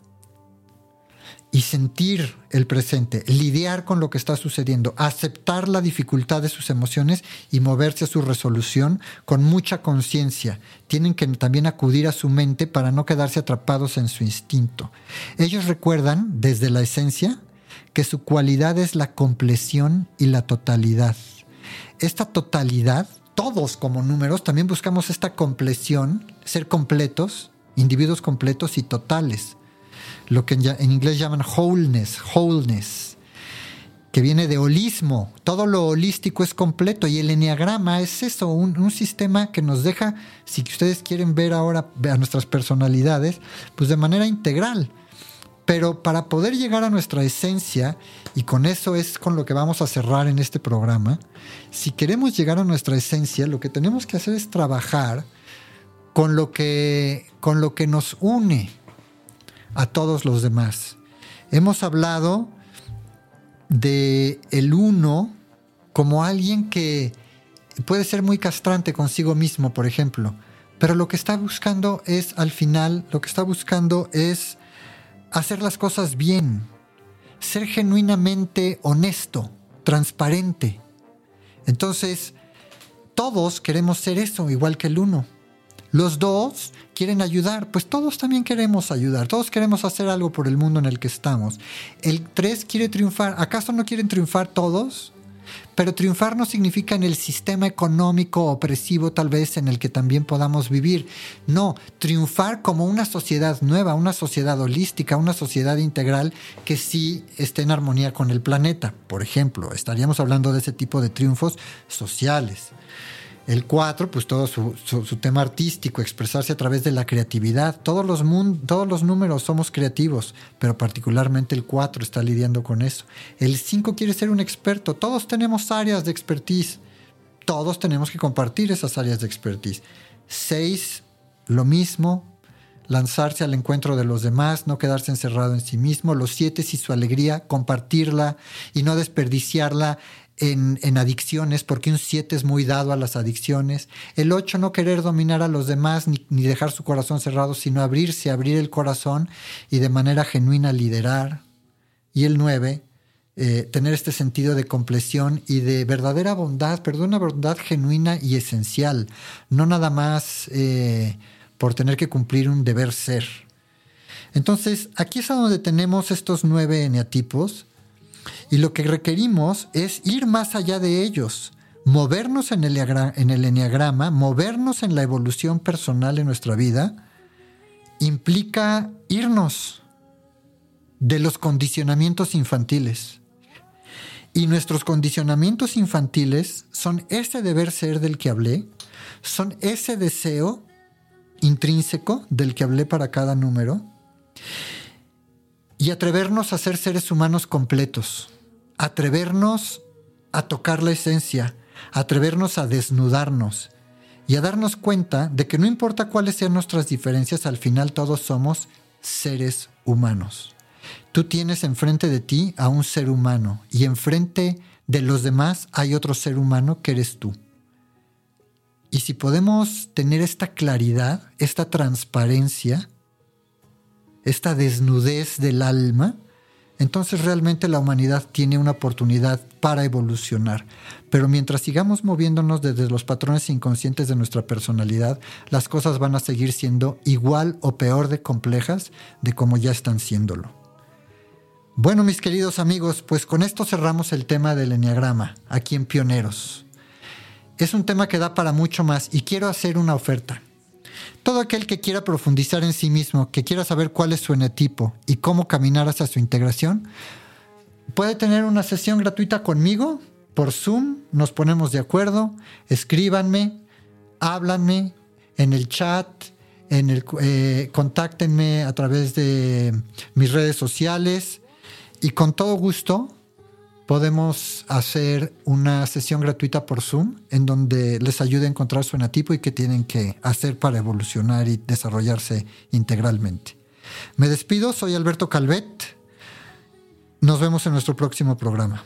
y sentir el presente, lidiar con lo que está sucediendo, aceptar la dificultad de sus emociones y moverse a su resolución con mucha conciencia. Tienen que también acudir a su mente para no quedarse atrapados en su instinto. Ellos recuerdan desde la esencia que su cualidad es la compleción y la totalidad. Esta totalidad todos como números también buscamos esta compleción, ser completos, individuos completos y totales. Lo que en inglés llaman wholeness, wholeness, que viene de holismo. Todo lo holístico es completo y el enneagrama es eso, un, un sistema que nos deja, si ustedes quieren ver ahora a nuestras personalidades, pues de manera integral. Pero para poder llegar a nuestra esencia, y con eso es con lo que vamos a cerrar en este programa, si queremos llegar a nuestra esencia, lo que tenemos que hacer es trabajar con lo que, con lo que nos une a todos los demás. Hemos hablado de el uno como alguien que puede ser muy castrante consigo mismo, por ejemplo, pero lo que está buscando es al final, lo que está buscando es hacer las cosas bien, ser genuinamente honesto, transparente. Entonces, todos queremos ser eso, igual que el uno. Los dos quieren ayudar, pues todos también queremos ayudar, todos queremos hacer algo por el mundo en el que estamos. El tres quiere triunfar, ¿acaso no quieren triunfar todos? Pero triunfar no significa en el sistema económico opresivo tal vez en el que también podamos vivir. No, triunfar como una sociedad nueva, una sociedad holística, una sociedad integral que sí esté en armonía con el planeta. Por ejemplo, estaríamos hablando de ese tipo de triunfos sociales. El 4, pues todo su, tema artístico, expresarse a través de la creatividad. Todos los, todos los números somos creativos, pero particularmente el 4 está lidiando con eso. El 5 quiere ser un experto. Todos tenemos áreas de expertise. Todos tenemos que compartir esas áreas de expertise. 6, lo mismo, lanzarse al encuentro de los demás, no quedarse encerrado en sí mismo. Los siete, y su alegría, compartirla y no desperdiciarla en, adicciones, porque un 7 es muy dado a las adicciones. El 8 no querer dominar a los demás ni, dejar su corazón cerrado, sino abrirse, abrir el corazón y de manera genuina liderar. Y el 9, eh, tener este sentido de compleción y de verdadera bondad, pero de una bondad genuina y esencial, no nada más eh, por tener que cumplir un deber ser. Entonces, aquí es donde tenemos estos nueve eneatipos y lo que requerimos es ir más allá de ellos, movernos en el, en el movernos en la evolución personal en nuestra vida, implica irnos de los condicionamientos infantiles. Y nuestros condicionamientos infantiles son ese deber ser del que hablé, son ese deseo intrínseco del que hablé para cada número, y atrevernos a ser seres humanos completos, atrevernos a tocar la esencia, atrevernos a desnudarnos y a darnos cuenta de que no importa cuáles sean nuestras diferencias, al final todos somos seres humanos. Tú tienes enfrente de ti a un ser humano y enfrente de los demás hay otro ser humano que eres tú. Y si podemos tener esta claridad, esta transparencia, esta desnudez del alma, entonces realmente la humanidad tiene una oportunidad para evolucionar. Pero mientras sigamos moviéndonos desde los patrones inconscientes de nuestra personalidad, las cosas van a seguir siendo igual o peor de complejas de como ya están siéndolo. Bueno, mis queridos amigos, pues con esto cerramos el tema del enneagrama aquí en Pioneros. Es un tema que da para mucho más y quiero hacer una oferta. Todo aquel que quiera profundizar en sí mismo, que quiera saber cuál es su enetipo y cómo caminar hacia su integración, puede tener una sesión gratuita conmigo por Zoom, nos ponemos de acuerdo, escríbanme, háblanme en el chat, en el, eh, contáctenme a través de mis redes sociales. Y con todo gusto podemos hacer una sesión gratuita por Zoom en donde les ayude a encontrar su enatipo y qué tienen que hacer para evolucionar y desarrollarse integralmente. Me despido, soy Alberto Calvet. Nos vemos en nuestro próximo programa.